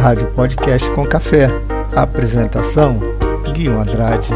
Rádio Podcast com Café. Apresentação: Guilherme Andrade.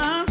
my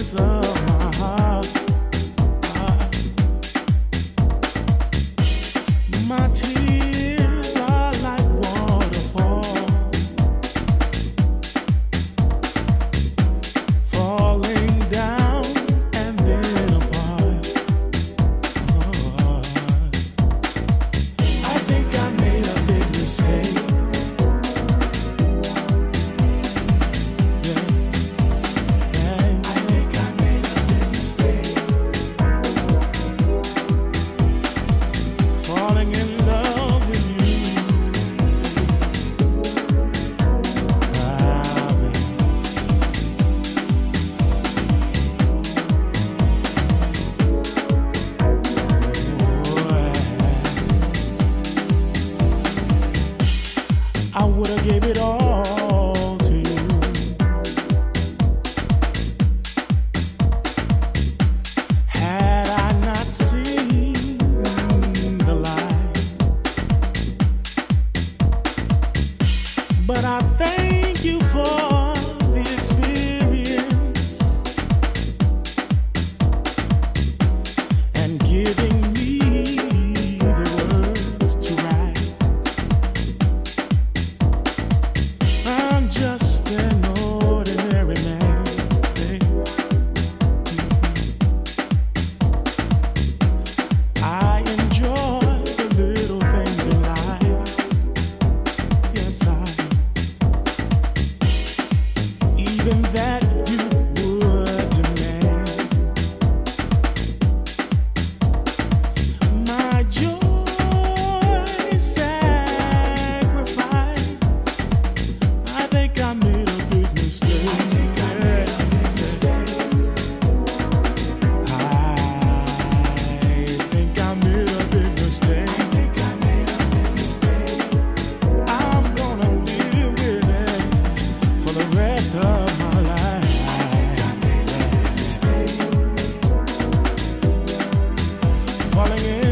is up. nothing darling.